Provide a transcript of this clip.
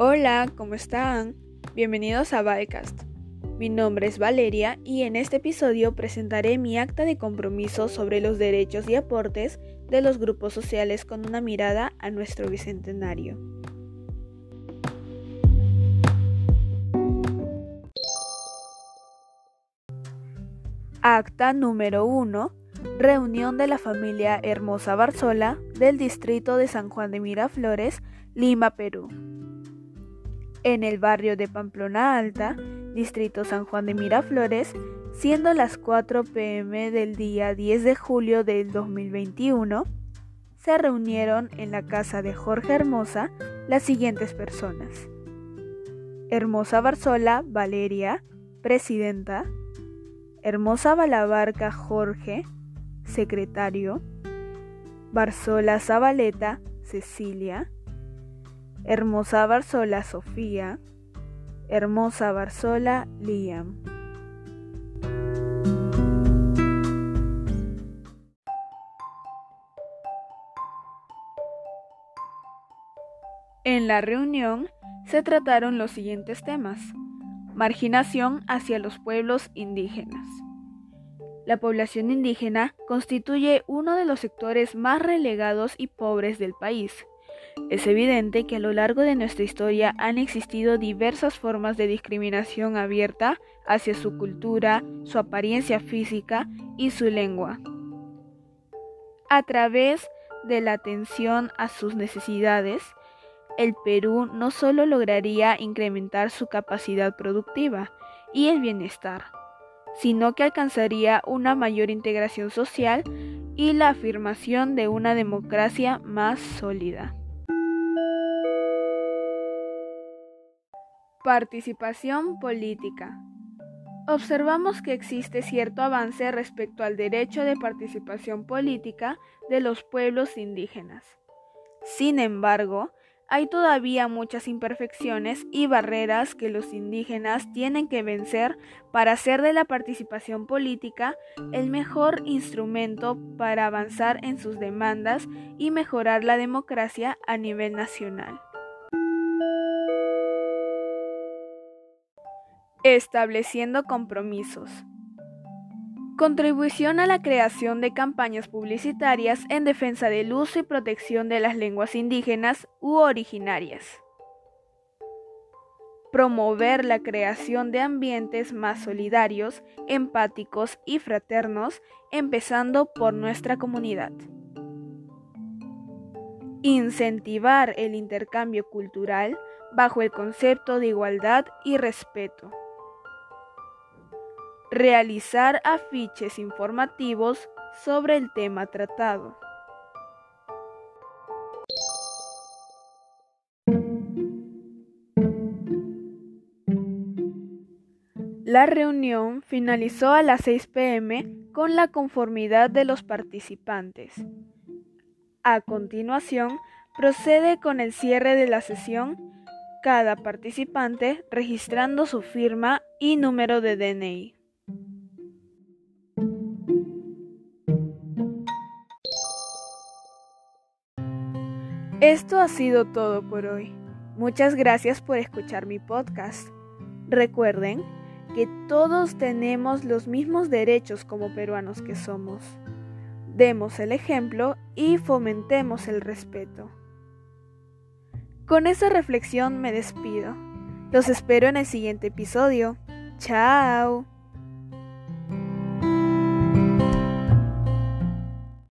Hola, ¿cómo están? Bienvenidos a Valcast. Mi nombre es Valeria y en este episodio presentaré mi acta de compromiso sobre los derechos y aportes de los grupos sociales con una mirada a nuestro bicentenario. Acta número 1. Reunión de la familia Hermosa Barzola del distrito de San Juan de Miraflores, Lima, Perú. En el barrio de Pamplona Alta, distrito San Juan de Miraflores, siendo las 4 pm del día 10 de julio del 2021, se reunieron en la casa de Jorge Hermosa las siguientes personas. Hermosa Barzola Valeria, presidenta. Hermosa Balabarca Jorge, secretario. Barzola Zabaleta Cecilia. Hermosa Barzola Sofía. Hermosa Barzola Liam. En la reunión se trataron los siguientes temas. Marginación hacia los pueblos indígenas. La población indígena constituye uno de los sectores más relegados y pobres del país. Es evidente que a lo largo de nuestra historia han existido diversas formas de discriminación abierta hacia su cultura, su apariencia física y su lengua. A través de la atención a sus necesidades, el Perú no solo lograría incrementar su capacidad productiva y el bienestar, sino que alcanzaría una mayor integración social y la afirmación de una democracia más sólida. Participación política. Observamos que existe cierto avance respecto al derecho de participación política de los pueblos indígenas. Sin embargo, hay todavía muchas imperfecciones y barreras que los indígenas tienen que vencer para hacer de la participación política el mejor instrumento para avanzar en sus demandas y mejorar la democracia a nivel nacional. Estableciendo compromisos. Contribución a la creación de campañas publicitarias en defensa del uso y protección de las lenguas indígenas u originarias. Promover la creación de ambientes más solidarios, empáticos y fraternos, empezando por nuestra comunidad. Incentivar el intercambio cultural bajo el concepto de igualdad y respeto realizar afiches informativos sobre el tema tratado. La reunión finalizó a las 6 pm con la conformidad de los participantes. A continuación, procede con el cierre de la sesión, cada participante registrando su firma y número de DNI. Esto ha sido todo por hoy. Muchas gracias por escuchar mi podcast. Recuerden que todos tenemos los mismos derechos como peruanos que somos. Demos el ejemplo y fomentemos el respeto. Con esa reflexión me despido. Los espero en el siguiente episodio. Chao.